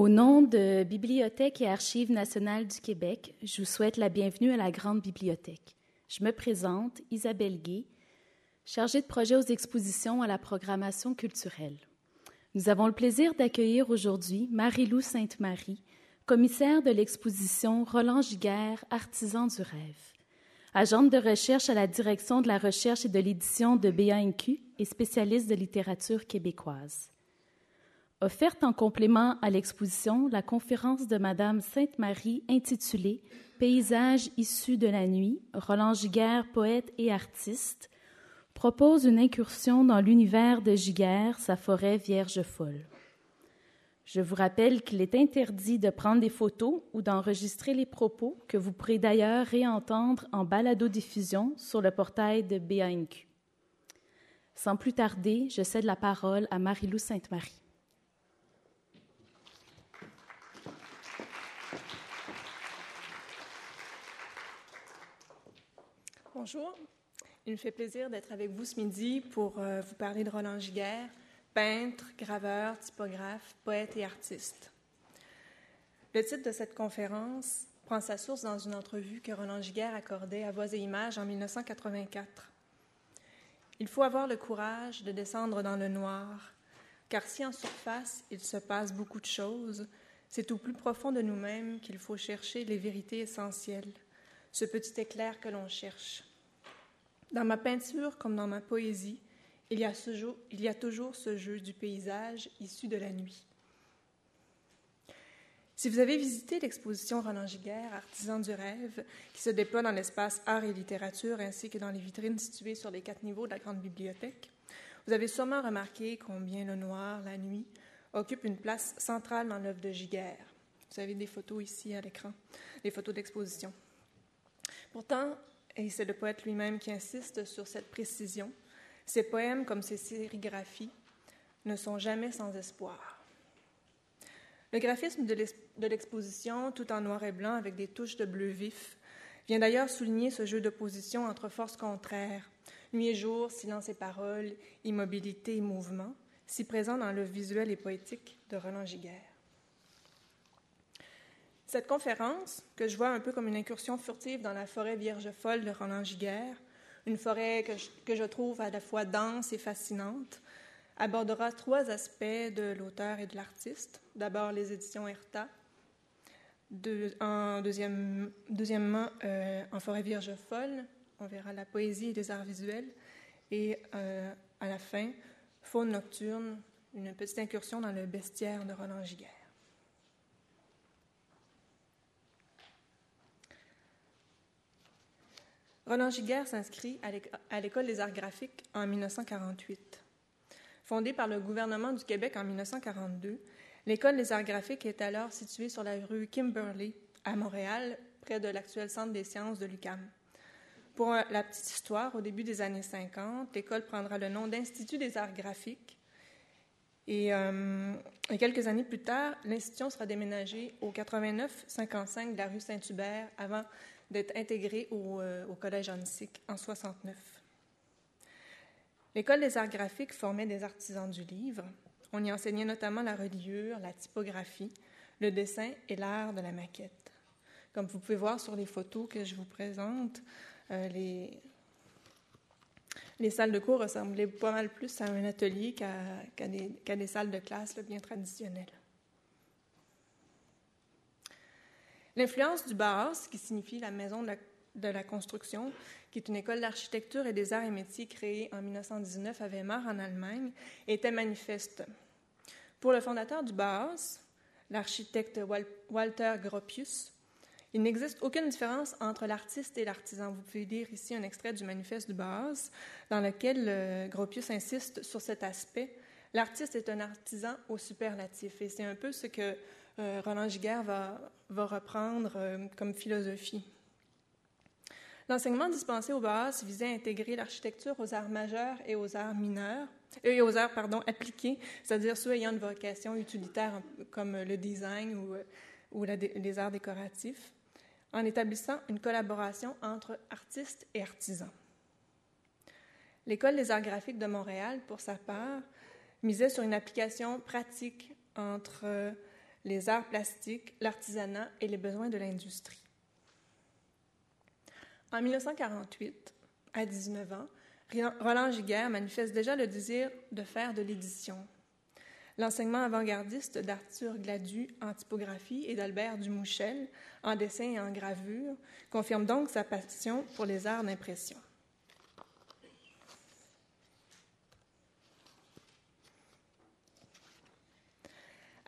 Au nom de Bibliothèque et Archives nationales du Québec, je vous souhaite la bienvenue à la Grande Bibliothèque. Je me présente, Isabelle Gay, chargée de projet aux expositions à la programmation culturelle. Nous avons le plaisir d'accueillir aujourd'hui Marie-Lou Sainte-Marie, commissaire de l'exposition Roland Giguère, artisan du rêve. Agente de recherche à la direction de la recherche et de l'édition de BANQ et spécialiste de littérature québécoise. Offerte en complément à l'exposition, la conférence de Madame Sainte-Marie intitulée Paysages issus de la nuit, Roland Giguère, poète et artiste, propose une incursion dans l'univers de Giguère, sa forêt vierge folle. Je vous rappelle qu'il est interdit de prendre des photos ou d'enregistrer les propos que vous pourrez d'ailleurs réentendre en balado-diffusion sur le portail de BANQ. Sans plus tarder, je cède la parole à Marie-Lou Sainte-Marie. Bonjour. Il me fait plaisir d'être avec vous ce midi pour euh, vous parler de Roland Giguère, peintre, graveur, typographe, poète et artiste. Le titre de cette conférence prend sa source dans une entrevue que Roland Giguère accordait à Voix et Images en 1984. Il faut avoir le courage de descendre dans le noir, car si en surface il se passe beaucoup de choses, c'est au plus profond de nous-mêmes qu'il faut chercher les vérités essentielles, ce petit éclair que l'on cherche. Dans ma peinture comme dans ma poésie, il y, a toujours ce jeu du paysage issu de la nuit. Si vous avez visité l'exposition Roland Giguère, Artisan du rêve, qui se déploie dans l'espace art et littérature ainsi que dans les vitrines situées sur les quatre niveaux de la grande bibliothèque, vous avez sûrement remarqué combien le noir, la nuit, occupe une place centrale dans l'œuvre de Giguère. Vous avez des photos ici à l'écran, des photos d'exposition. Pourtant, et c'est le poète lui-même qui insiste sur cette précision, ses poèmes comme ses sérigraphies ne sont jamais sans espoir. Le graphisme de l'exposition, tout en noir et blanc avec des touches de bleu vif, vient d'ailleurs souligner ce jeu d'opposition entre forces contraires, nuit et jour, silence et parole, immobilité et mouvement, si présent dans le visuel et poétique de Roland Giguère. Cette conférence, que je vois un peu comme une incursion furtive dans la forêt vierge folle de Roland Giguère, une forêt que je, trouve à la fois dense et fascinante, abordera trois aspects de l'auteur et de l'artiste. D'abord les éditions Erta, en deuxième, deuxièmement euh, en forêt vierge folle, on verra la poésie et les arts visuels, et euh, à la fin, faune nocturne, une petite incursion dans le bestiaire de Roland Giguère. Roland Giguère s'inscrit à l'École des arts graphiques en 1948. Fondée par le gouvernement du Québec en 1942, l'École des arts graphiques est alors située sur la rue Kimberley, à Montréal, près de l'actuel Centre des sciences de l'UQAM. Pour la petite histoire, au début des années 50, l'école prendra le nom d'Institut des arts graphiques. Et, euh, et quelques années plus tard, l'institution sera déménagée au 89-55 de la rue Saint-Hubert avant d'être intégré au, euh, au Collège Annecyc en 69. L'École des arts graphiques formait des artisans du livre. On y enseignait notamment la reliure, la typographie, le dessin et l'art de la maquette. Comme vous pouvez voir sur les photos que je vous présente, euh, les, les salles de cours ressemblaient pas mal plus à un atelier qu'à des, des, salles de classe bien traditionnelles. L'influence du Bauhaus, qui signifie la maison de la, construction, qui est une école d'architecture et des arts et métiers créée en 1919 à Weimar, en Allemagne, était manifeste. Pour le fondateur du Bauhaus, l'architecte Walter Gropius, il n'existe aucune différence entre l'artiste et l'artisan. Vous pouvez lire ici un extrait du manifeste du Bauhaus dans lequel euh, Gropius insiste sur cet aspect. L'artiste est un artisan au superlatif et c'est un peu ce que Roland Giguère va, reprendre euh, comme philosophie. L'enseignement dispensé au Bauhaus visait à intégrer l'architecture aux arts majeurs et aux arts mineurs, et aux arts pardon, appliqués, c'est-à-dire ceux ayant une vocation utilitaire comme le design ou les arts décoratifs, en établissant une collaboration entre artistes et artisans. L'École des arts graphiques de Montréal, pour sa part, misait sur une application pratique entre les arts plastiques, l'artisanat et les besoins de l'industrie. En 1948, à 19 ans, Roland Giguère manifeste déjà le désir de faire de l'édition. L'enseignement avant-gardiste d'Arthur Gladu en typographie et d'Albert Dumouchel en dessin et en gravure confirme donc sa passion pour les arts d'impression.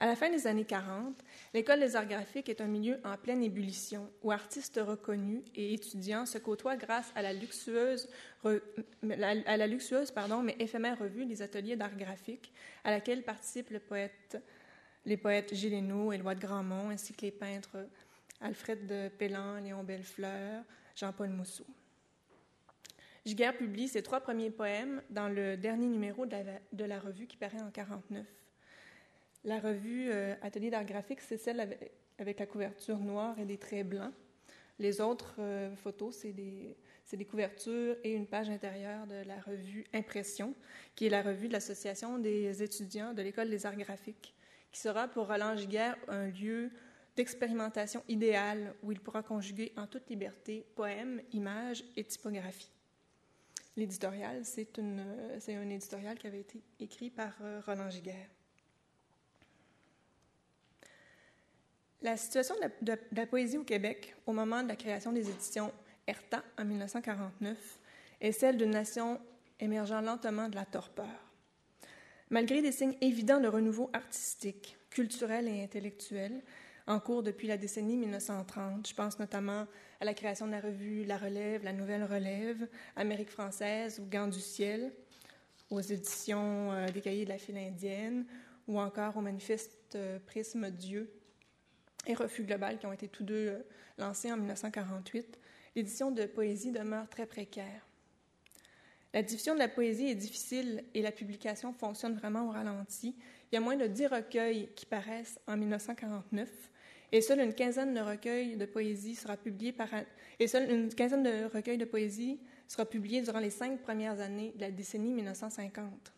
À la fin des années 40, l'école des arts graphiques est un milieu en pleine ébullition où artistes reconnus et étudiants se côtoient grâce à la luxueuse, mais éphémère revue des ateliers d'art graphique à laquelle participent le poète, les poètes Gilles Éloi de Grandmont ainsi que les peintres Alfred de Pellan, Léon Bellefleur, Jean-Paul Mousseau. Giguère publie ses trois premiers poèmes dans le dernier numéro de la, de la revue qui paraît en 1949. La revue euh, Atelier d'art graphique, c'est celle avec, la couverture noire et des traits blancs. Les autres euh, photos, c'est des, couvertures et une page intérieure de la revue Impression, qui est la revue de l'Association des étudiants de l'École des arts graphiques, qui sera pour Roland Giguère un lieu d'expérimentation idéal où il pourra conjuguer en toute liberté poèmes, images et typographie. L'éditorial, c'est un éditorial qui avait été écrit par euh, Roland Giguère. La situation de la, poésie au Québec au moment de la création des éditions Erta en 1949 est celle d'une nation émergeant lentement de la torpeur. Malgré des signes évidents de renouveau artistique, culturel et intellectuel en cours depuis la décennie 1930, je pense notamment à la création de la revue La Relève, La Nouvelle Relève, Amérique française ou Gants du ciel, aux éditions euh, des Cahiers de la file indienne ou encore au manifeste euh, Prisme Dieu et Refus global, qui ont été tous deux euh, lancés en 1948, l'édition de poésie demeure très précaire. La diffusion de la poésie est difficile et la publication fonctionne vraiment au ralenti. Il y a moins de dix recueils qui paraissent en 1949 et seule une quinzaine de recueils de poésie sera publiée et seule une quinzaine de recueils de poésie sera publiée durant les cinq premières années de la décennie 1950.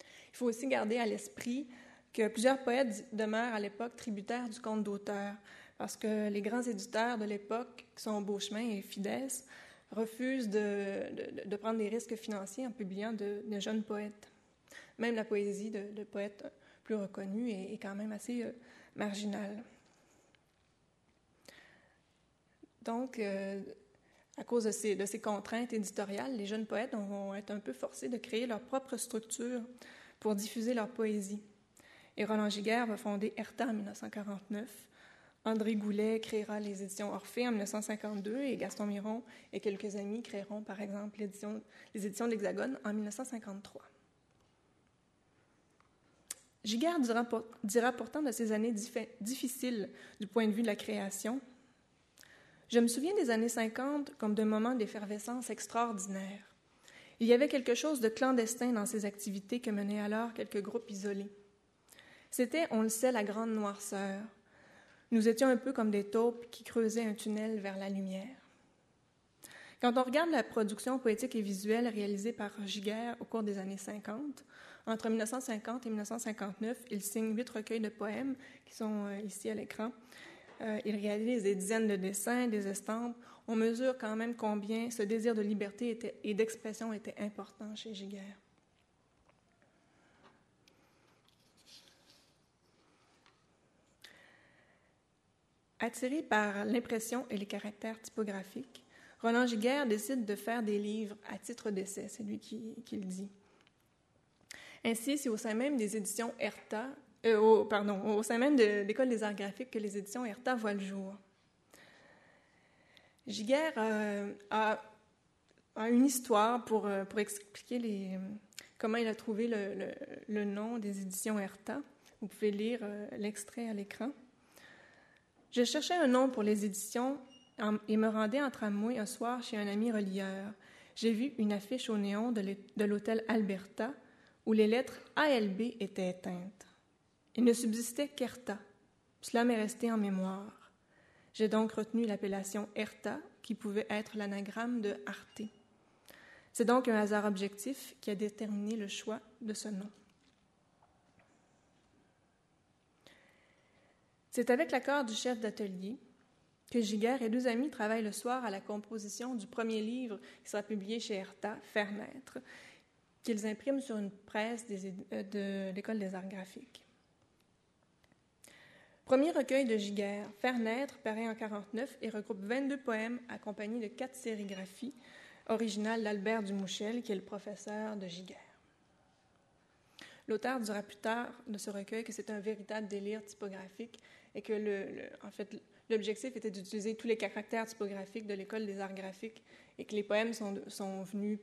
Il faut aussi garder à l'esprit que plusieurs poètes demeurent à l'époque tributaires du compte d'auteur, parce que les grands éditeurs de l'époque, qui sont Beauchemin et Fidesz, refusent de, prendre des risques financiers en publiant de, jeunes poètes. Même la poésie de, poètes plus reconnus est, quand même assez euh, marginale. Donc, euh, à cause de ces, de ces contraintes éditoriales, les jeunes poètes vont être un peu forcés de créer leur propre structure pour diffuser leur poésie. Et Roland Giguère va fonder Erta en 1949. André Goulet créera les éditions Orphée en 1952 et Gaston Miron et quelques amis créeront par exemple les éditions de l'Hexagone en 1953. Giguère dira, dira pourtant de ces années difficiles du point de vue de la création. Je me souviens des années 50 comme d'un moment d'effervescence extraordinaire. Il y avait quelque chose de clandestin dans ces activités que menaient alors quelques groupes isolés. C'était, on le sait, la grande noirceur. Nous étions un peu comme des taupes qui creusaient un tunnel vers la lumière. Quand on regarde la production poétique et visuelle réalisée par Giguère au cours des années 50, entre 1950 et 1959, il signe huit recueils de poèmes qui sont euh, ici à l'écran. Euh, il réalise des dizaines de dessins, des estampes. On mesure quand même combien ce désir de liberté et d'expression était important chez Giguère. Attiré par l'impression et les caractères typographiques, Roland Giguère décide de faire des livres à titre d'essai, c'est lui qui, le dit. Ainsi, c'est au sein même des éditions Erta, euh, au, pardon, au sein même de l'École des arts graphiques que les éditions Erta voient le jour. Giguère euh, a, une histoire pour, euh, pour expliquer comment il a trouvé le, le, nom des éditions Erta. Vous pouvez lire l'extrait à l'écran. Je cherchais un nom pour les éditions et me rendais en tramway un soir chez un ami relieur. J'ai vu une affiche au néon de l'hôtel Alberta où les lettres ALB étaient éteintes. Il ne subsistait qu'ERTA. Cela m'est resté en mémoire. J'ai donc retenu l'appellation ERTA, qui pouvait être l'anagramme de Arte. C'est donc un hasard objectif qui a déterminé le choix de ce nom. C'est avec l'accord du chef d'atelier que Giguère et deux amis travaillent le soir à la composition du premier livre qui sera publié chez Erta, Faire naître, qu'ils impriment sur une presse euh, de l'École des arts graphiques. Premier recueil de Giguère, Faire naître, paraît en 49 et regroupe 22 poèmes accompagnés de quatre sérigraphies originales d'Albert Dumouchel, qui est le professeur de Giguère. L'auteur dira plus tard de ce recueil que c'est un véritable délire typographique et que le, en fait, l'objectif était d'utiliser tous les caractères typographiques de l'école des arts graphiques et que les poèmes sont, sont venus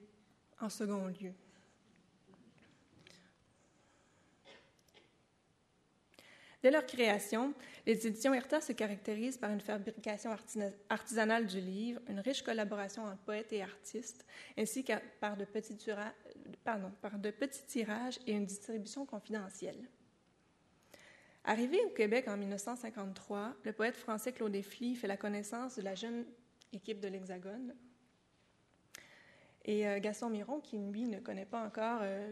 en second lieu. Dès leur création, les éditions Erta se caractérisent par une fabrication artisanale du livre, une riche collaboration entre poètes et artistes, ainsi que par de petits, par de petits tirages et une distribution confidentielle. Arrivé au Québec en 1953, le poète français Claude Effly fait la connaissance de la jeune équipe de l'Hexagone. Et euh, Gaston Miron, qui lui ne connaît pas encore euh,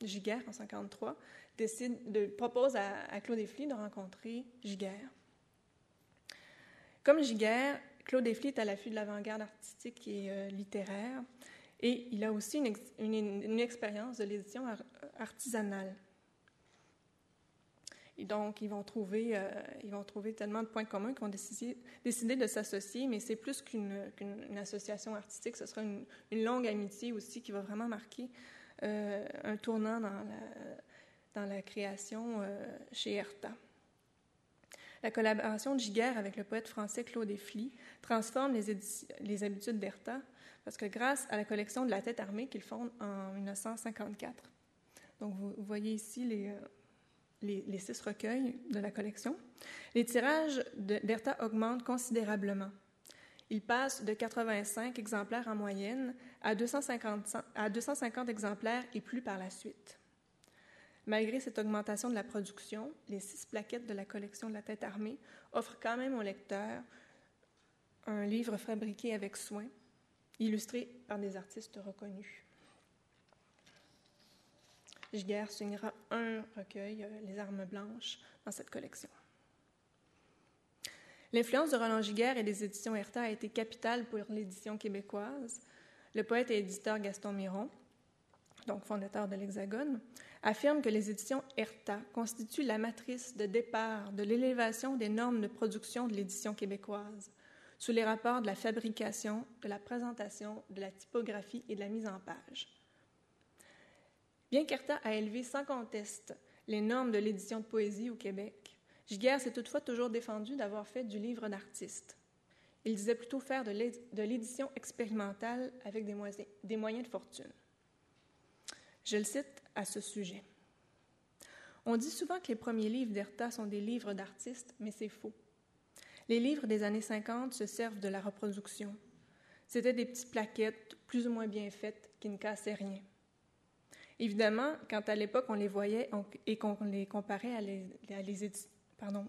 Giguère en 1953, décide de, propose à, Claude Effly de rencontrer Giguère. Comme Giguère, Claude Effly est à l'affût de l'avant-garde artistique et euh, littéraire, et il a aussi une expérience de l'édition artisanale. Et donc, ils vont trouver, euh, ils vont trouver tellement de points communs qu'ils vont décider, de s'associer, mais c'est plus qu'une association artistique, ce sera une, longue amitié aussi qui va vraiment marquer euh, un tournant dans la, création euh, chez Erta. La collaboration de Giguère avec le poète français Claude Effly transforme les, les habitudes d'Erta parce que grâce à la collection de la tête armée qu'il fonde en 1954. Donc, vous voyez ici les les, six recueils de la collection, les tirages d'Erta augmentent considérablement. Ils passent de 85 exemplaires en moyenne à 250, à 250 exemplaires et plus par la suite. Malgré cette augmentation de la production, les six plaquettes de la collection de la tête armée offrent quand même au lecteur un livre fabriqué avec soin, illustré par des artistes reconnus. Giguère signera un recueil, euh, Les armes blanches, dans cette collection. L'influence de Roland Giguère et des éditions Erta a été capitale pour l'édition québécoise. Le poète et éditeur Gaston Miron, donc fondateur de l'Hexagone, affirme que les éditions Erta constituent la matrice de départ de l'élévation des normes de production de l'édition québécoise, sous les rapports de la fabrication, de la présentation, de la typographie et de la mise en page. Bien qu'Erta a élevé sans conteste les normes de l'édition de poésie au Québec, Giguère s'est toutefois toujours défendu d'avoir fait du livre d'artiste. Il disait plutôt faire de l'édition expérimentale avec des moyens, de fortune. Je le cite à ce sujet. On dit souvent que les premiers livres d'Erta sont des livres d'artistes, mais c'est faux. Les livres des années 50 se servent de la reproduction. C'était des petites plaquettes plus ou moins bien faites qui ne cassaient rien. Évidemment, quand à l'époque on les voyait et qu'on les comparait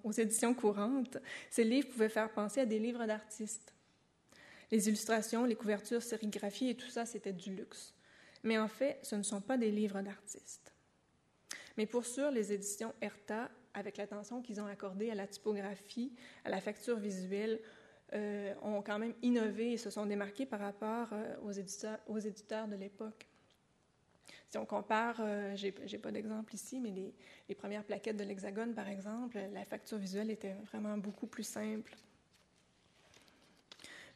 aux éditions courantes, ces livres pouvaient faire penser à des livres d'artistes. Les illustrations, les couvertures sérigraphiées et tout ça, c'était du luxe. Mais en fait, ce ne sont pas des livres d'artistes. Mais pour sûr, les éditions Erta, avec l'attention qu'ils ont accordée à la typographie, à la facture visuelle, euh, ont quand même innové et se sont démarqués par rapport euh, aux éditeurs de l'époque. Si on compare, euh, je n'ai pas d'exemple ici, mais les, premières plaquettes de l'Hexagone, par exemple, la facture visuelle était vraiment beaucoup plus simple.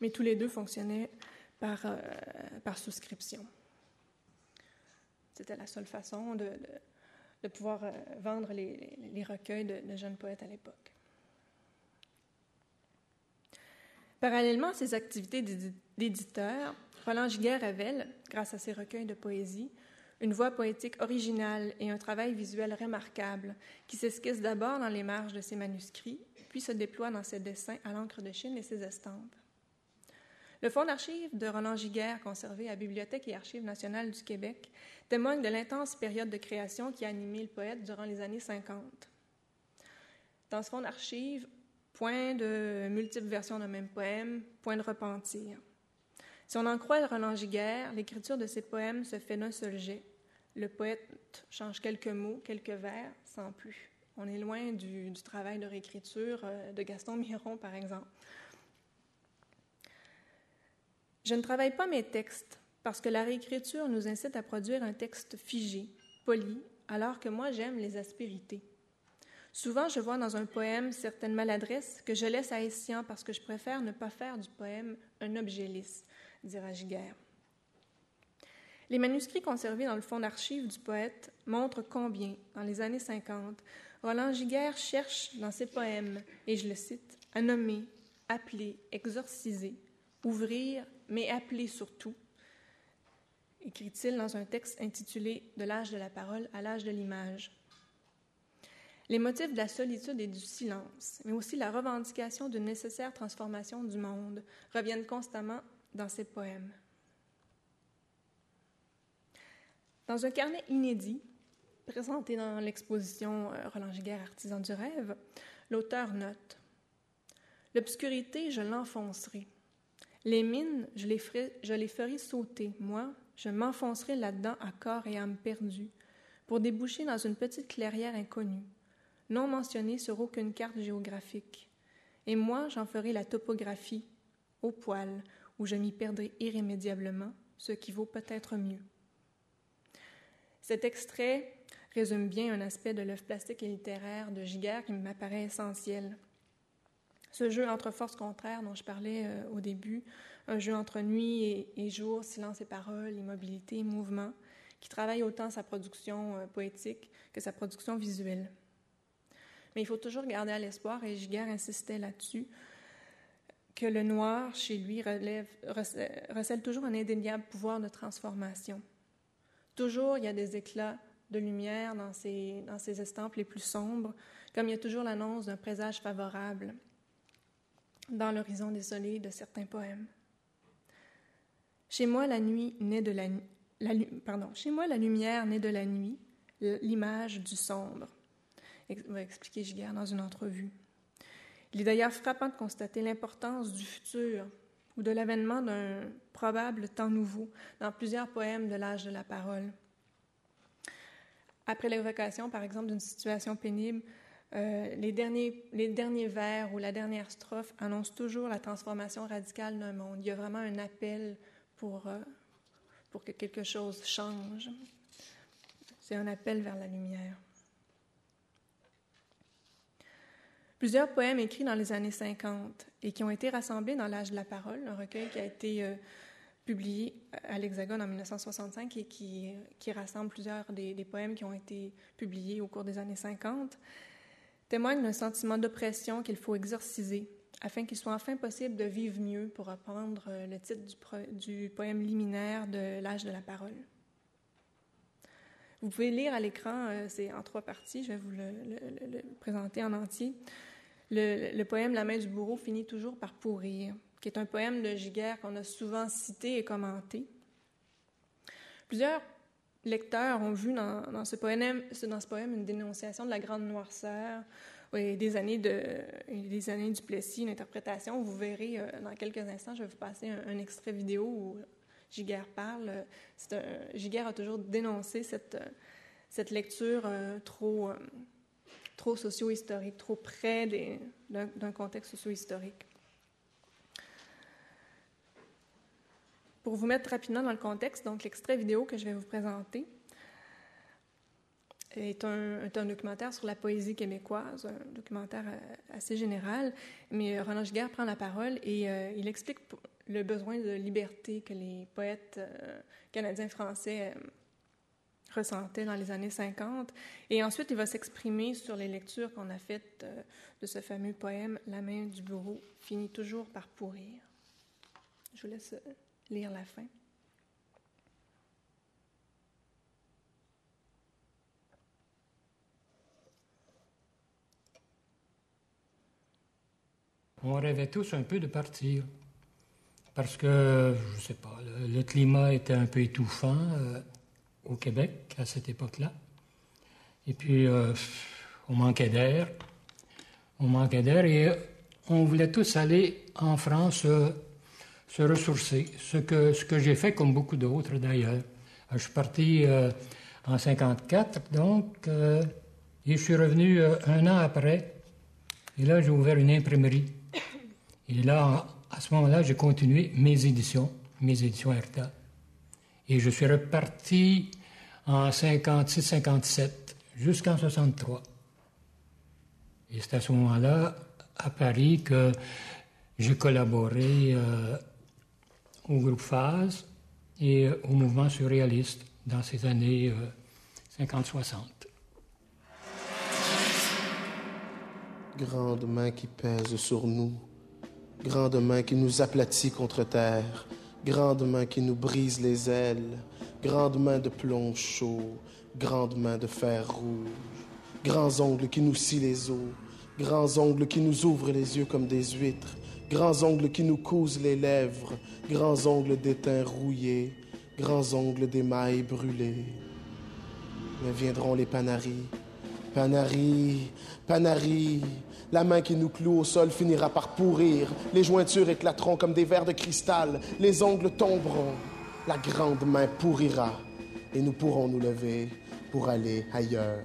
Mais tous les deux fonctionnaient par, euh, par souscription. C'était la seule façon de, de, pouvoir euh, vendre les, les recueils de, jeunes poètes à l'époque. Parallèlement à ces activités d'éditeur, Roland Giguère révèle, grâce à ses recueils de poésie, une voix poétique originale et un travail visuel remarquable qui s'esquisse d'abord dans les marges de ses manuscrits, puis se déploie dans ses dessins à l'encre de Chine et ses estampes. Le fonds d'archives de Roland Giguère, conservé à Bibliothèque et Archives nationales du Québec, témoigne de l'intense période de création qui a animé le poète durant les années 50. Dans ce fonds d'archives, point de multiples versions d'un même poème, point de repentir. Si on en croit Roland Giguère, l'écriture de ses poèmes se fait d'un seul jet. Le poète change quelques mots, quelques vers, sans plus. On est loin du, travail de réécriture euh, de Gaston Miron, par exemple. Je ne travaille pas mes textes parce que la réécriture nous incite à produire un texte figé, poli, alors que moi j'aime les aspérités. Souvent, je vois dans un poème certaines maladresses que je laisse à Essian parce que je préfère ne pas faire du poème un objet lisse, dira Giguère. Les manuscrits conservés dans le fond d'archives du poète montrent combien, dans les années 50, Roland Giguère cherche dans ses poèmes, et je le cite, à nommer, appeler, exorciser, ouvrir, mais appeler surtout, écrit-il dans un texte intitulé De l'âge de la parole à l'âge de l'image. Les motifs de la solitude et du silence, mais aussi la revendication d'une nécessaire transformation du monde, reviennent constamment dans ses poèmes. Dans un carnet inédit, présenté dans l'exposition euh, Roland Giguère, Artisan du rêve, l'auteur note L'obscurité, je l'enfoncerai. Les mines, je les, ferai, je les ferai sauter. Moi, je m'enfoncerai là-dedans à corps et âme perdus, pour déboucher dans une petite clairière inconnue, non mentionnée sur aucune carte géographique. Et moi, j'en ferai la topographie, au poil, où je m'y perdrai irrémédiablement, ce qui vaut peut-être mieux. Cet extrait résume bien un aspect de l'œuvre plastique et littéraire de Giguère qui m'apparaît essentiel. Ce jeu entre forces contraires dont je parlais euh, au début, un jeu entre nuit et, jour, silence et parole, immobilité, mouvement, qui travaille autant sa production euh, poétique que sa production visuelle. Mais il faut toujours garder à l'espoir, et Giguère insistait là-dessus, que le noir, chez lui, recèle toujours un indéniable pouvoir de transformation. Toujours, il y a des éclats de lumière dans ces, dans estampes les plus sombres, comme il y a toujours l'annonce d'un présage favorable dans l'horizon désolé de certains poèmes. Chez moi, la nuit naît de la, pardon, chez moi, la lumière naît de la nuit, l'image du sombre, va expliquer Giguère dans une entrevue. Il est d'ailleurs frappant de constater l'importance du futur ou de l'avènement d'un probable temps nouveau dans plusieurs poèmes de l'âge de la parole. Après l'évocation, par exemple, d'une situation pénible, euh, les, derniers, les derniers vers ou la dernière strophe annoncent toujours la transformation radicale d'un monde. Il y a vraiment un appel pour, euh, pour que quelque chose change. C'est un appel vers la lumière. Plusieurs poèmes écrits dans les années 50 et qui ont été rassemblés dans L'âge de la parole, un recueil qui a été euh, publié à l'Hexagone en 1965 et qui, qui rassemble plusieurs des, poèmes qui ont été publiés au cours des années 50, témoignent d'un sentiment d'oppression qu'il faut exorciser afin qu'il soit enfin possible de vivre mieux, pour reprendre euh, le titre du, poème liminaire de L'âge de la parole. Vous pouvez lire à l'écran, euh, c'est en trois parties, je vais vous le, présenter en entier. Le, poème La main du bourreau finit toujours par pourrir, qui est un poème de Giguère qu'on a souvent cité et commenté. Plusieurs lecteurs ont vu dans, ce poème, une dénonciation de la grande noirceur, et des années, du Plessis, une interprétation. Vous verrez euh, dans quelques instants, je vais vous passer un, extrait vidéo où Giguère parle. Un, Giguère a toujours dénoncé cette, cette lecture euh, trop, euh, trop socio-historique, trop près d'un contexte socio-historique. Pour vous mettre rapidement dans le contexte, donc l'extrait vidéo que je vais vous présenter, est un, documentaire sur la poésie québécoise, un documentaire euh, assez général. Mais euh, Roland Giguère prend la parole et euh, il explique le besoin de liberté que les poètes canadiens-français ressentaient dans les années 50. Et ensuite, il va s'exprimer sur les lectures qu'on a faites de ce fameux poème La main du bourreau finit toujours par pourrir. Je vous laisse lire la fin. on rêvait tous un peu de partir. Parce que, je ne sais pas, le, climat était un peu étouffant euh, au Québec à cette époque-là. Et puis, euh, on manquait d'air. On manquait d'air et on voulait tous aller en France euh, se ressourcer. Ce que, ce que j'ai fait comme beaucoup d'autres d'ailleurs. Je suis parti en 54, donc Et je suis revenu euh, un an après, et là, j'ai ouvert une imprimerie. Et là, à ce moment-là, j'ai continué mes éditions, mes éditions RTA. Et je suis reparti en 56-57 jusqu'en 63. Et c'est à ce moment-là, à Paris, que j'ai collaboré euh, au groupe Phase et au mouvement surréaliste dans ces années 50-60. Euh, grande main qui pèse sur nous, grande main qui nous aplatit contre terre, grande main qui nous brise les ailes, grande main de plomb chaud, grande main de fer rouge, grands ongles qui nous scient les os, grands ongles qui nous ouvrent les yeux comme des huîtres, grands ongles qui nous cousent les lèvres, grands ongles d'étain rouillés, grands ongles d'émail brûlés. Mais viendront les panaris, panaris, panaris. La main qui nous cloue au sol finira par pourrir, les jointures éclateront comme des verres de cristal, les ongles tomberont, la grande main pourrira, et nous pourrons nous lever pour aller ailleurs.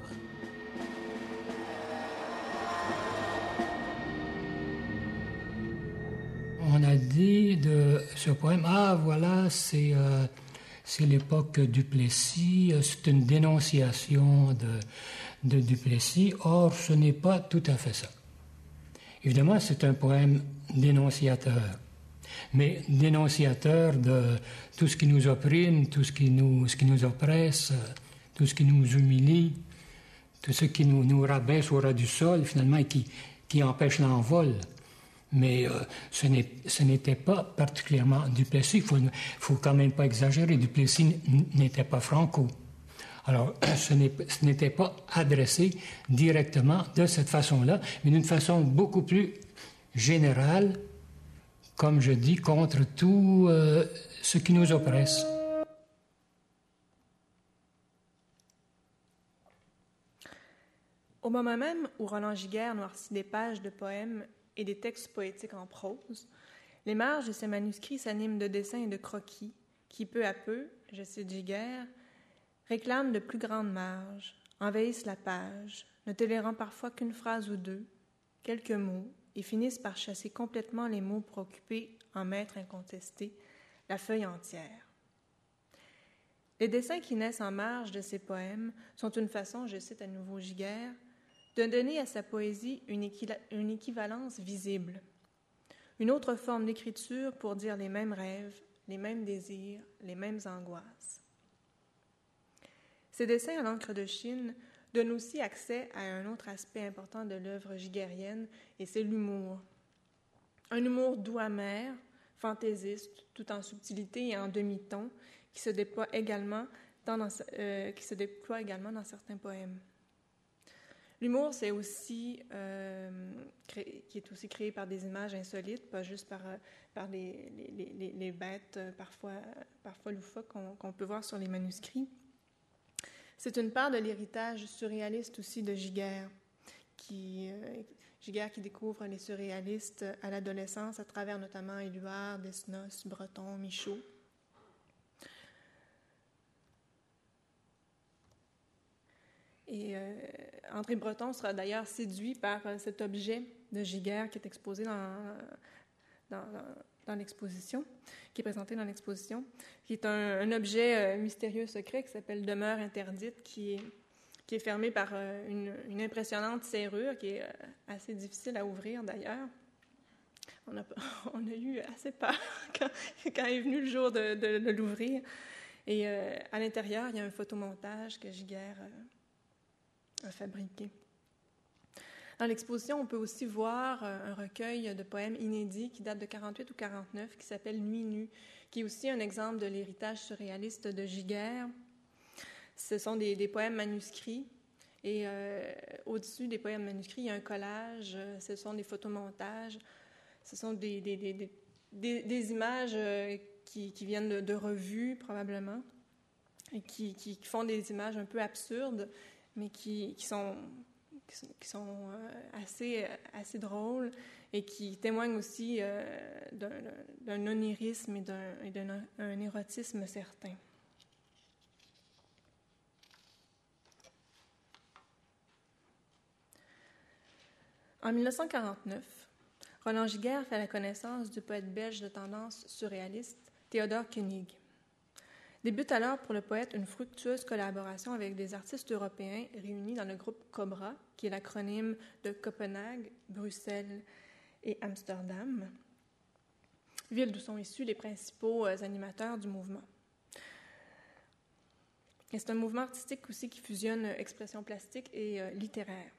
on a dit de ce poème, ah voilà, c'est euh, l'époque Duplessis, euh, c'est une dénonciation de, de Duplessis. Or, ce n'est pas tout à fait ça. Évidemment, c'est un poème dénonciateur, mais dénonciateur de tout ce qui nous opprime, tout ce qui nous, ce qui nous oppresse, tout ce qui nous humilie, tout ce qui nous, rabaisse au ras du sol, finalement, et qui, qui empêche l'envol. Mais euh, ce n'était pas particulièrement Duplessis. Il faut, faut quand même pas exagérer. Duplessis n'était pas franco. Alors, ce n'était pas adressé directement de cette façon-là, mais d'une façon beaucoup plus générale, comme je dis, contre tout euh, ce qui nous oppresse. Au moment même où Roland Giguère noircit des pages de poèmes et des textes poétiques en prose, les marges de ces manuscrits s'animent de dessins et de croquis qui, peu à peu, je cite Giguère, réclament de plus grandes marges, envahissent la page, ne tolérant parfois qu'une phrase ou deux, quelques mots, et finissent par chasser complètement les mots pour en maître incontesté, la feuille entière. Les dessins qui naissent en marge de ces poèmes sont une façon, je cite à nouveau Giguère, de donner à sa poésie une, équivalence visible, une autre forme d'écriture pour dire les mêmes rêves, les mêmes désirs, les mêmes angoisses. Ces dessins à l'encre de Chine donnent aussi accès à un autre aspect important de l'œuvre giguérienne, et c'est l'humour. Un humour doux amer, fantaisiste, tout en subtilité et en demi-ton, qui se déploie également dans, euh, certains poèmes. L'humour, c'est aussi euh, qui est aussi créé par des images insolites, pas juste par, euh, par les, bêtes parfois, parfois loufoques qu'on peut voir sur les manuscrits. C'est une part de l'héritage surréaliste aussi de Giguère, qui, Giguère qui découvre les surréalistes à l'adolescence à travers notamment Éluard, Desnos, Breton, Michaud. Et euh, André Breton sera d'ailleurs séduit par euh, cet objet de Giguère qui est exposé dans, l'exposition, qui est présenté dans l'exposition, qui est un, objet euh, mystérieux secret qui s'appelle Demeure interdite, qui est, qui est fermé par une, impressionnante serrure qui est assez difficile à ouvrir d'ailleurs. On a, a eu assez peur quand, est venu le jour de, l'ouvrir. Et à l'intérieur, il y a un photomontage que Giguère à fabriquer. Dans l'exposition, on peut aussi voir euh, un recueil de poèmes inédits qui date de 48 ou 49, qui s'appelle Nuit nue, qui est aussi un exemple de l'héritage surréaliste de Giguère. Ce sont des, poèmes manuscrits, et euh, au-dessus des poèmes manuscrits, il y a un collage, euh, ce sont des photomontages, ce sont des, images qui, viennent de, revues, probablement, et qui, font des images un peu absurdes, mais qui sont, qui sont euh, assez, assez drôles et qui témoignent aussi euh, d'un onirisme et d'un érotisme certain. En 1949, Roland Giguère fait la connaissance du poète belge de tendance surréaliste Théodore Koenig. Débute alors pour le poète une fructueuse collaboration avec des artistes européens réunis dans le groupe COBRA, qui est l'acronyme de Copenhague, Bruxelles et Amsterdam, ville d'où sont issus les principaux euh, animateurs du mouvement. c'est un mouvement artistique aussi qui fusionne euh, expression plastique et euh, littéraire.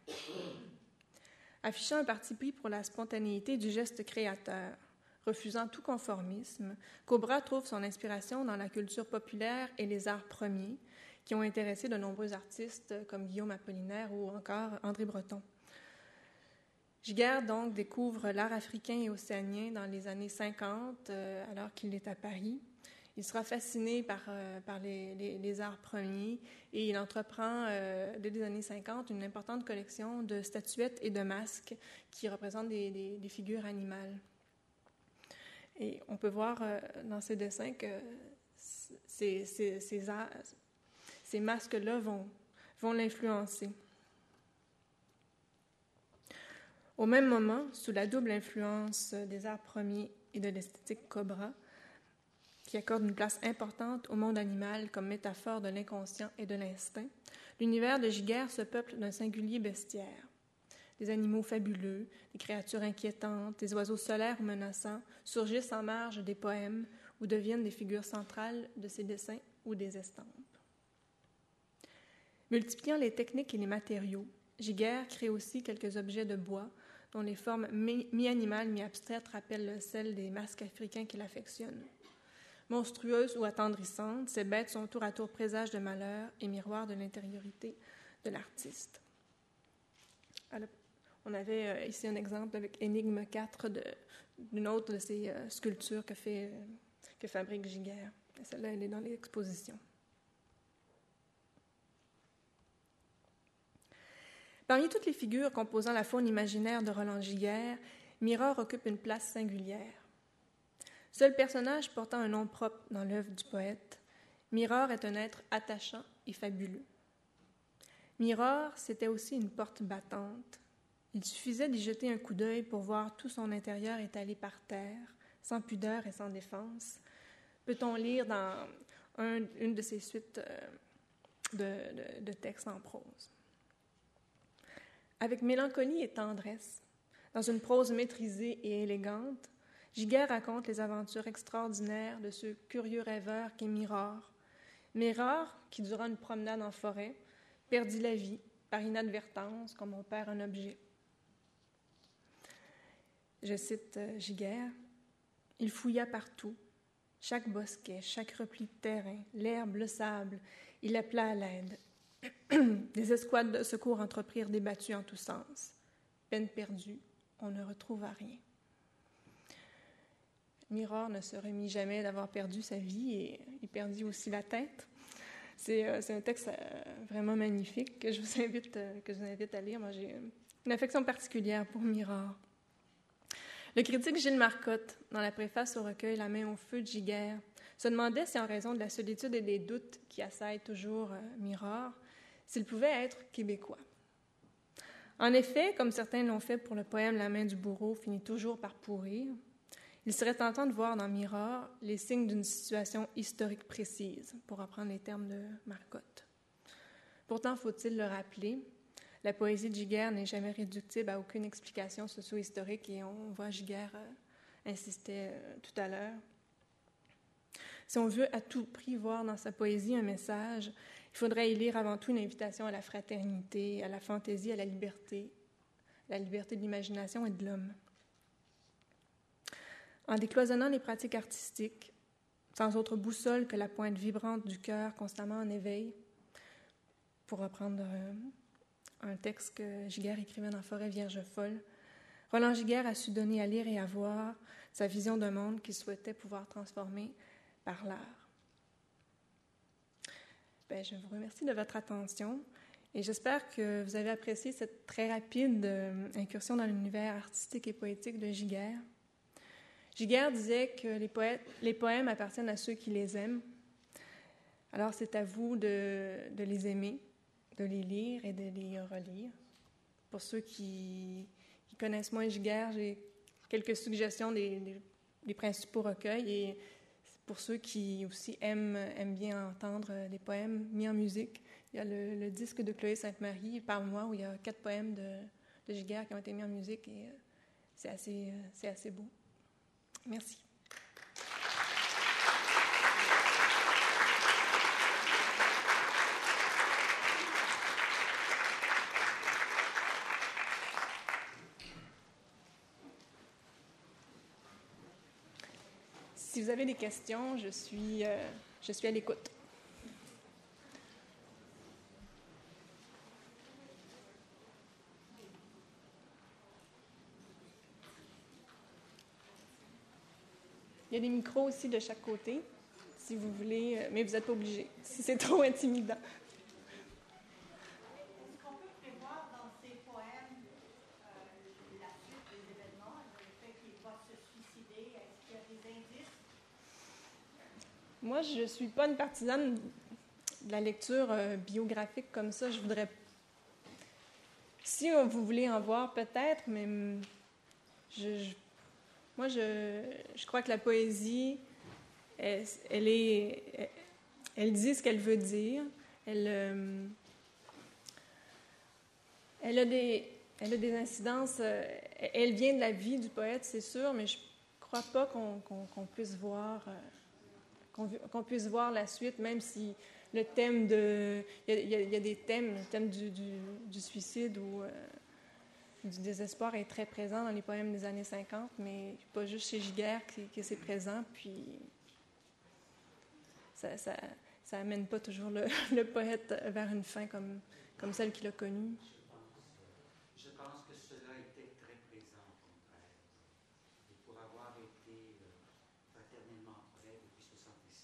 Affichant un parti pris pour la spontanéité du geste créateur, refusant tout conformisme, Cobra trouve son inspiration dans la culture populaire et les arts premiers, qui ont intéressé de nombreux artistes comme Guillaume Apollinaire ou encore André Breton. Giguère donc découvre l'art africain et océanien dans les années 50, euh, alors qu'il est à Paris. Il sera fasciné par, euh, les, arts premiers et il entreprend euh, dès les années 50 une importante collection de statuettes et de masques qui représentent des figures animales. Et on peut voir dans ces dessins que ces, masques-là vont, vont l'influencer. Au même moment, sous la double influence des arts premiers et de l'esthétique cobra, qui accorde une place importante au monde animal comme métaphore de l'inconscient et de l'instinct, l'univers de Giguère se peuple d'un singulier bestiaire. Des animaux fabuleux, des créatures inquiétantes, des oiseaux solaires ou menaçants surgissent en marge des poèmes ou deviennent des figures centrales de ses dessins ou des estampes. Multipliant les techniques et les matériaux, Giguère crée aussi quelques objets de bois dont les formes mi-animales, mi-abstraites rappellent celles des masques africains qu'il affectionne. Monstrueuses ou attendrissantes, ces bêtes sont tour à tour présages de malheur et miroirs de l'intériorité de l'artiste. On avait euh, ici un exemple avec Énigme 4 d'une autre de ces euh, sculptures que, fait, euh, que fabrique Giguère. Celle-là, elle est dans l'exposition. Parmi toutes les figures composant la faune imaginaire de Roland Giguère, Mirror occupe une place singulière. Seul personnage portant un nom propre dans l'œuvre du poète, Mirror est un être attachant et fabuleux. Mirror, c'était aussi une porte battante. Il suffisait d'y jeter un coup d'œil pour voir tout son intérieur étalé par terre, sans pudeur et sans défense. Peut-on lire dans une de ces suites euh, de textes en prose? Avec mélancolie et tendresse, dans une prose maîtrisée et élégante, Giguère raconte les aventures extraordinaires de ce curieux rêveur qu'est Miror. Miror, qui, durant une promenade en forêt, perdit la vie par inadvertance, comme on perd un objet. Je cite euh, Giguère Il fouilla partout, chaque bosquet, chaque repli de terrain, l'herbe, le sable, il appela à l'aide. Des escouades de secours entreprirent des battues en tous sens. Peine perdue, on ne retrouva rien. Miror ne se remit jamais d'avoir perdu sa vie et il perdit aussi la tête. C'est euh, un texte euh, vraiment magnifique que je vous invite, que je vous invite à lire. Moi, j'ai une affection particulière pour Miror. Le critique Gilles Marcotte, dans la préface au recueil La main au feu de Giguère, se demandait si, en raison de la solitude et des doutes qui assaillent toujours Miror, s'il pouvait être québécois. En effet, comme certains l'ont fait pour le poème La main du bourreau finit toujours par pourrir, il serait tentant de voir dans Mirror les signes d'une situation historique précise, pour reprendre les termes de Marcotte. Pourtant, faut-il le rappeler, la poésie de Giguère n'est jamais réductible à aucune explication socio-historique et on voit Giguère euh, insister euh, tout à l'heure. Si on veut à tout prix voir dans sa poésie un message, il faudrait y lire avant tout une invitation à la fraternité, à la fantaisie, à la liberté, la liberté de l'imagination et de l'homme. En décloisonnant les pratiques artistiques, sans autre boussole que la pointe vibrante du cœur constamment en éveil, pour reprendre euh, un texte que Giguère écrivait dans Forêt Vierge folle, Roland Giguère a su donner à lire et à voir sa vision d'un monde qu'il souhaitait pouvoir transformer par l'art. Ben, je vous remercie de votre attention et j'espère que vous avez apprécié cette très rapide euh, incursion dans l'univers artistique et poétique de Giguère. Giguère disait que les, poèmes appartiennent à ceux qui les aiment. Alors c'est à vous de, les aimer, de les lire et de les relire. Pour ceux qui, connaissent moins Giguère, j'ai quelques suggestions des, des, principaux recueils. Et pour ceux qui aussi aiment, aiment bien entendre les poèmes mis en musique, il y a le, disque de Chloé Sainte-Marie, Parle-moi, où il y a quatre poèmes de, de Giguère qui ont été mis en musique. Et euh, c'est assez, euh, c'est assez beau. Merci. Si vous avez des questions, je suis, euh, je suis à l'écoute. Il y a des micros aussi de chaque côté, si vous voulez, euh, mais vous n'êtes pas obligé, si c'est trop intimidant. Je ne suis pas une partisane de la lecture euh, biographique comme ça. Je voudrais. Si vous voulez en voir, peut-être, mais je, moi, je, crois que la poésie, elle, est, elle, dit ce qu'elle veut dire. Elle, euh, a des, elle a des incidences. Euh, elle vient de la vie du poète, c'est sûr, mais je ne crois pas qu'on puisse voir qu'on puisse voir la suite, même si le thème de... Il y a, des thèmes, le thème du, suicide ou euh, du désespoir est très présent dans les poèmes des années 50, mais pas juste chez Giguère que, c'est présent, puis ça, ça, amène pas toujours le, poète vers une fin comme celle qu'il a connue.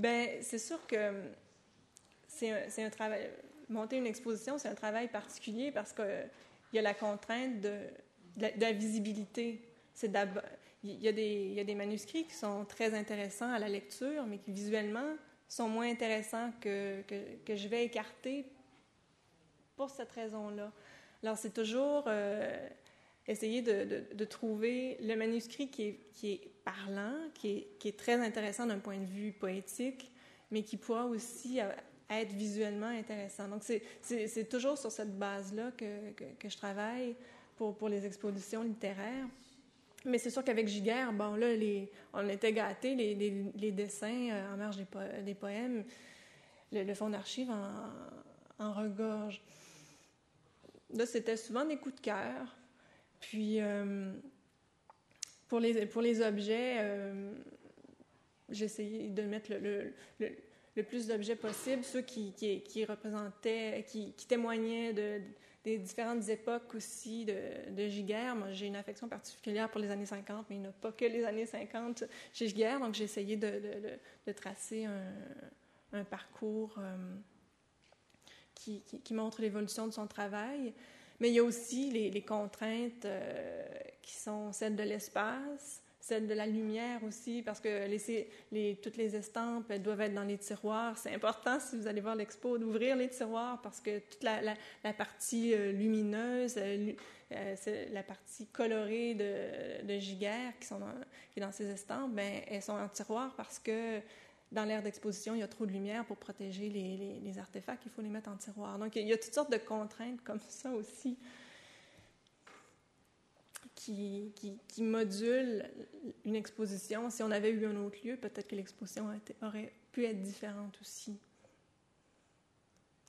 Ben, c'est sûr que c'est un, travail. Monter une exposition, c'est un travail particulier parce qu'il y a la contrainte de, la, visibilité. C'est il y, a des, y a des manuscrits qui sont très intéressants à la lecture, mais qui visuellement sont moins intéressants que, que, que je vais écarter pour cette raison-là. Alors, c'est toujours euh, essayer de, de, trouver le manuscrit qui est, qui est parlant, qui est, qui est très intéressant d'un point de vue poétique, mais qui pourra aussi euh, être visuellement intéressant. Donc, c'est toujours sur cette base-là que, que, je travaille pour, pour les expositions littéraires. Mais c'est sûr qu'avec Giguère, bon, là, les, on était gâtés, les, les, dessins euh, en marge des, des poèmes, le, le fond d'archives en, en regorge. Là, c'était souvent des coups de cœur. Puis, euh, pour, les, pour les objets, euh, de mettre le, le, le, plus d'objets possible, ceux qui, qui, qui représentaient, qui, qui, témoignaient de, des différentes époques aussi de, de Giguère. Moi, j'ai une affection particulière pour les années 50, mais il n'y a pas que les années 50 chez Giguère, donc j'ai essayé de, de, de, tracer un, un parcours euh, qui, qui, montre l'évolution de son travail. Mais il y a aussi les, contraintes euh, qui sont celles de l'espace, celles de la lumière aussi, parce que toutes les estampes doivent être dans les tiroirs. C'est important, si vous allez voir l'expo, d'ouvrir les tiroirs parce que toute la, partie euh, lumineuse, euh, c'est la partie colorée de, de Giguère qui, sont qui est dans ces estampes, ben, elles sont en tiroir parce que dans l'aire d'exposition, il y a trop de lumière pour protéger les, les, artefacts, il faut les mettre en tiroir. Donc, il y a toutes sortes de contraintes comme ça aussi qui, qui, modulent une exposition. Si on avait eu un autre lieu, peut-être que l'exposition aurait pu être différente aussi.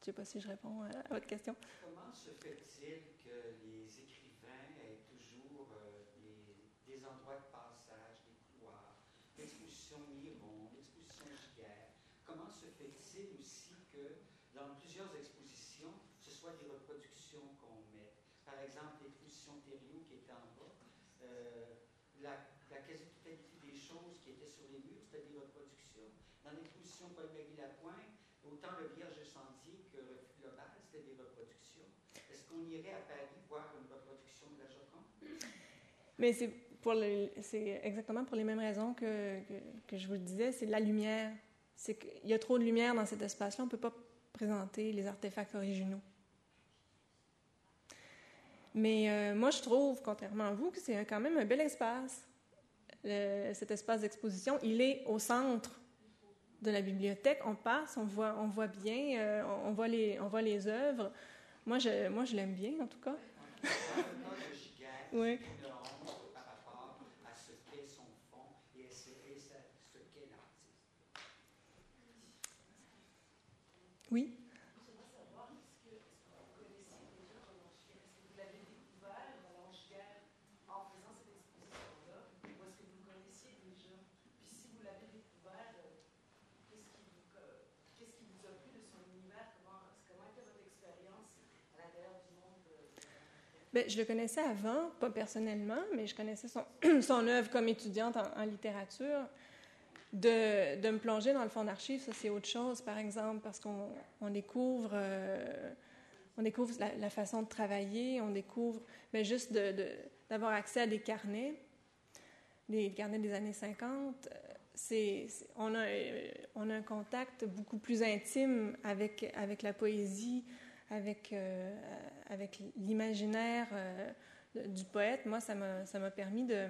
Je ne sais pas si je réponds à votre question. Comment se fait-il que les écrivains aient toujours euh, des, des, endroits de passage, des couloirs, l'exposition Miron, l'exposition Giguère? Comment se fait-il aussi que dans plusieurs expositions, ce soit des reproductions qu'on met? Par exemple, l'exposition Thériault qui était en bas, euh, la, la quasi-totalité des choses qui étaient c'était des reproductions. Dans l'exposition Paul-Magui Lapointe, autant le Vierge Sandier que le Global, c'était des reproductions. Est-ce qu'on irait à Paris voir une reproduction de la Joconde? Mais c'est, pour c'est exactement pour les mêmes raisons que, que, que je vous le disais, c'est la lumière. C'est qu'il y a trop de lumière dans cet espace-là, on ne peut pas présenter les artefacts originaux. Mais euh, moi, je trouve, contrairement à vous, que c'est quand même un bel espace. Le, cet espace d'exposition, il est au centre de la bibliothèque. On passe, on voit, on voit bien, euh, on, voit les, on voit les œuvres. Moi, je, moi, je l'aime bien, en tout cas. oui. Oui. Bien, je le connaissais avant, pas personnellement, mais je connaissais son, œuvre comme étudiante en, littérature. De, me plonger dans le fond d'archives, ça c'est autre chose, par exemple, parce qu'on on découvre, euh, on découvre la, la, façon de travailler, on découvre, mais juste d'avoir accès à des carnets, des carnets des années 50, c'est, on, a, on a un contact beaucoup plus intime avec, avec la poésie, avec, euh, avec l'imaginaire euh, du poète, moi, ça m'a permis de...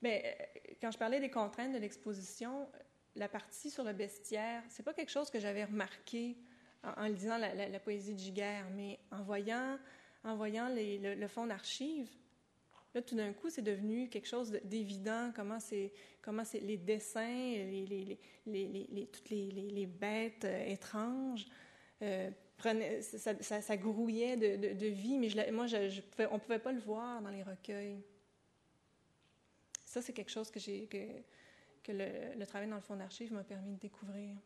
Mais ben, quand je parlais des contraintes de l'exposition, la partie sur le bestiaire, c'est pas quelque chose que j'avais remarqué en, lisant la, poésie de Giguère, mais en voyant, en voyant le, fond d'archives, là, tout d'un coup, c'est devenu quelque chose d'évident, comment c'est, comment c'est les dessins, les, les, les, toutes les, bêtes euh, étranges, euh, ça, grouillait de, vie, mais je, moi, je, on ne pouvait pas le voir dans les recueils. Ça, c'est quelque chose que, que, le, le, travail dans le fond d'archives m'a permis de découvrir.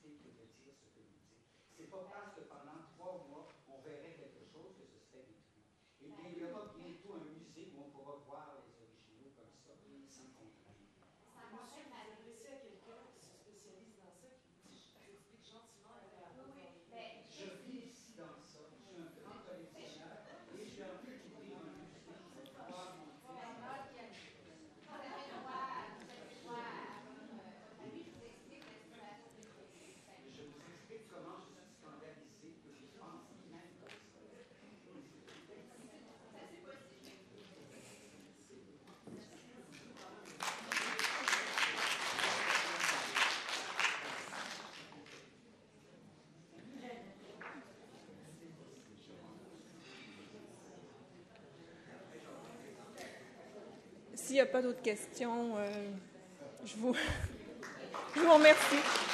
S'il n'y a pas d'autres questions, euh, je, vous, je vous remercie.